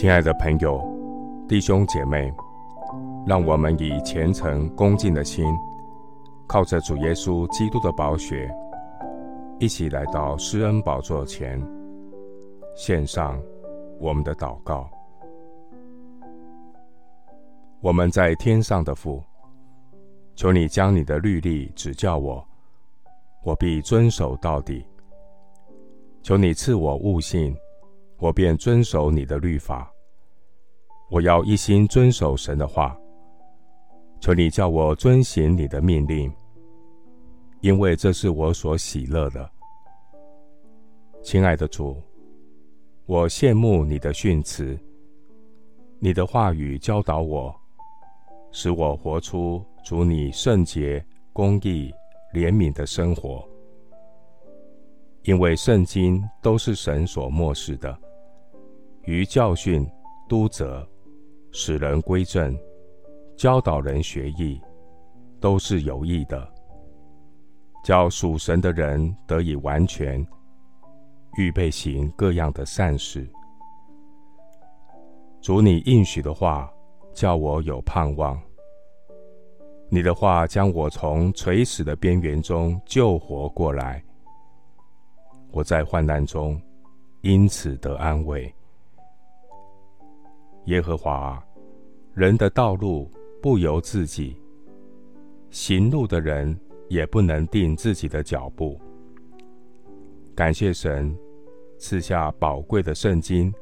亲爱的朋友、弟兄姐妹，让我们以虔诚恭敬的心，靠着主耶稣基督的宝血，一起来到施恩宝座前，献上我们的祷告。我们在天上的父，求你将你的律例指教我，我必遵守到底。求你赐我悟性。我便遵守你的律法，我要一心遵守神的话。求你叫我遵行你的命令，因为这是我所喜乐的。亲爱的主，我羡慕你的训词，你的话语教导我，使我活出主你圣洁、公义、怜悯的生活。因为圣经都是神所默示的。于教训、督责、使人归正、教导人学艺，都是有益的，叫属神的人得以完全，预备行各样的善事。主你应许的话，叫我有盼望。你的话将我从垂死的边缘中救活过来，我在患难中因此得安慰。耶和华，人的道路不由自己，行路的人也不能定自己的脚步。感谢神赐下宝贵的圣经，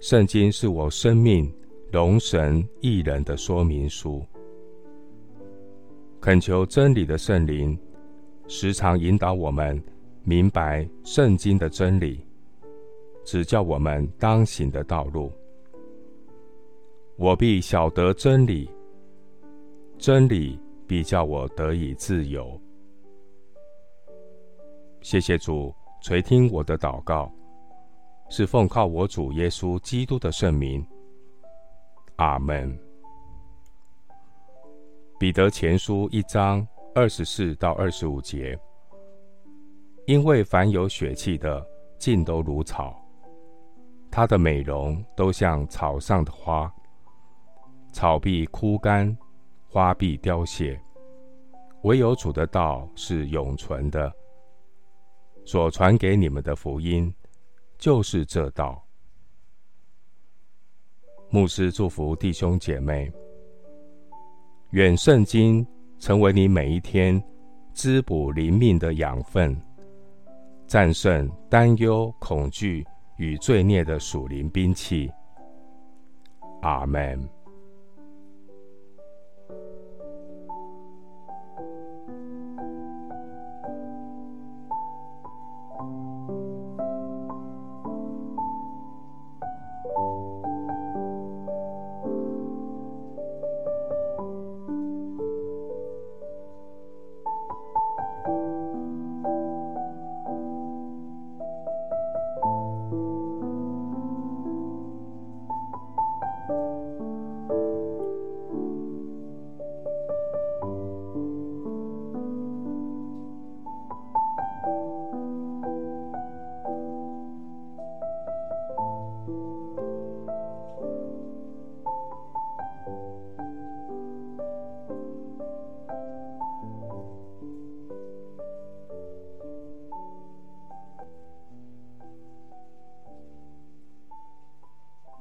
圣经是我生命荣神益人的说明书。恳求真理的圣灵时常引导我们明白圣经的真理，指教我们当行的道路。我必晓得真理，真理必叫我得以自由。谢谢主垂听我的祷告，是奉靠我主耶稣基督的圣名。阿门。彼得前书一章二十四到二十五节，因为凡有血气的，尽都如草，它的美容都像草上的花。草必枯干，花必凋谢，唯有主的道是永存的。所传给你们的福音，就是这道。牧师祝福弟兄姐妹，愿圣经成为你每一天滋补灵命的养分，战胜担忧、恐惧与罪孽的属灵兵器。阿门。